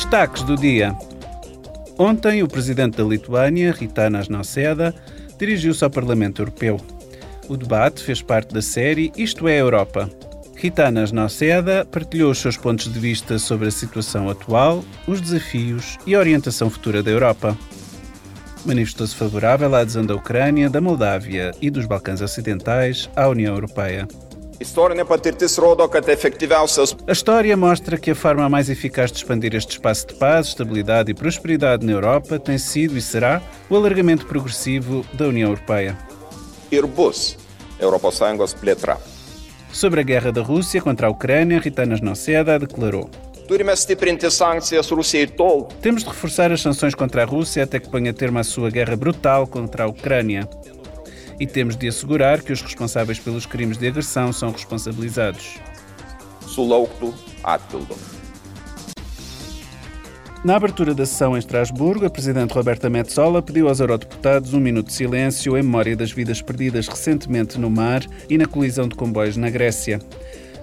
Destaques do dia. Ontem, o presidente da Lituânia, Ritanas Nausėda, dirigiu-se ao Parlamento Europeu. O debate fez parte da série Isto é Europa. Ritanas Nausėda partilhou os seus pontos de vista sobre a situação atual, os desafios e a orientação futura da Europa. Manifestou-se favorável à adesão da Ucrânia, da Moldávia e dos Balcãs Ocidentais à União Europeia. A história mostra que a forma mais eficaz de expandir este espaço de paz, estabilidade e prosperidade na Europa tem sido e será o alargamento progressivo da União Europeia. Sobre a guerra da Rússia contra a Ucrânia, Ritanas Nausėda declarou: Temos de reforçar as sanções contra a Rússia até que ponha termo à sua guerra brutal contra a Ucrânia e temos de assegurar que os responsáveis pelos crimes de agressão são responsabilizados. Na abertura da sessão em Estrasburgo, a Presidente Roberta Metsola pediu aos eurodeputados um minuto de silêncio em memória das vidas perdidas recentemente no mar e na colisão de comboios na Grécia.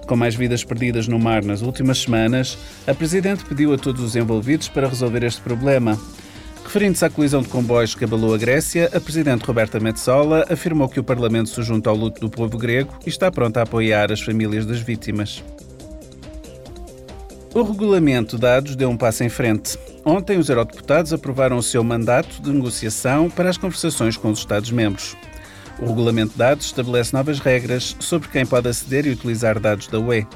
Com mais vidas perdidas no mar nas últimas semanas, a Presidente pediu a todos os envolvidos para resolver este problema. Referindo-se à colisão de comboios que abalou a Grécia, a Presidente Roberta Metsola afirmou que o Parlamento se junta ao luto do povo grego e está pronto a apoiar as famílias das vítimas. O regulamento de dados deu um passo em frente. Ontem, os eurodeputados aprovaram o seu mandato de negociação para as conversações com os Estados-membros. O regulamento de dados estabelece novas regras sobre quem pode aceder e utilizar dados da UE.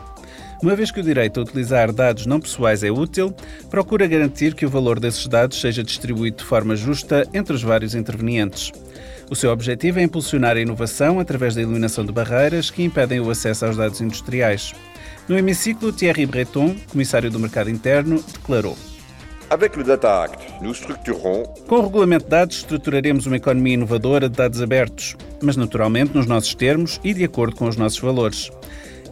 Uma vez que o direito a utilizar dados não pessoais é útil, procura garantir que o valor desses dados seja distribuído de forma justa entre os vários intervenientes. O seu objetivo é impulsionar a inovação através da eliminação de barreiras que impedem o acesso aos dados industriais. No hemiciclo, Thierry Breton, comissário do Mercado Interno, declarou. Com o regulamento de dados, estruturaremos uma economia inovadora de dados abertos, mas naturalmente nos nossos termos e de acordo com os nossos valores.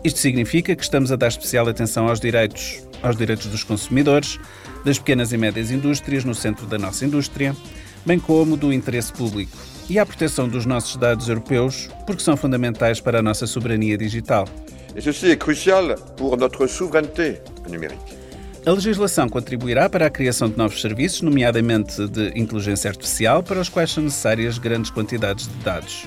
Isto significa que estamos a dar especial atenção aos direitos, aos direitos dos consumidores, das pequenas e médias indústrias no centro da nossa indústria, bem como do interesse público e à proteção dos nossos dados europeus, porque são fundamentais para a nossa soberania digital. E ceci é crucial para nossa soberania numérica. A legislação contribuirá para a criação de novos serviços, nomeadamente de inteligência artificial, para os quais são necessárias grandes quantidades de dados.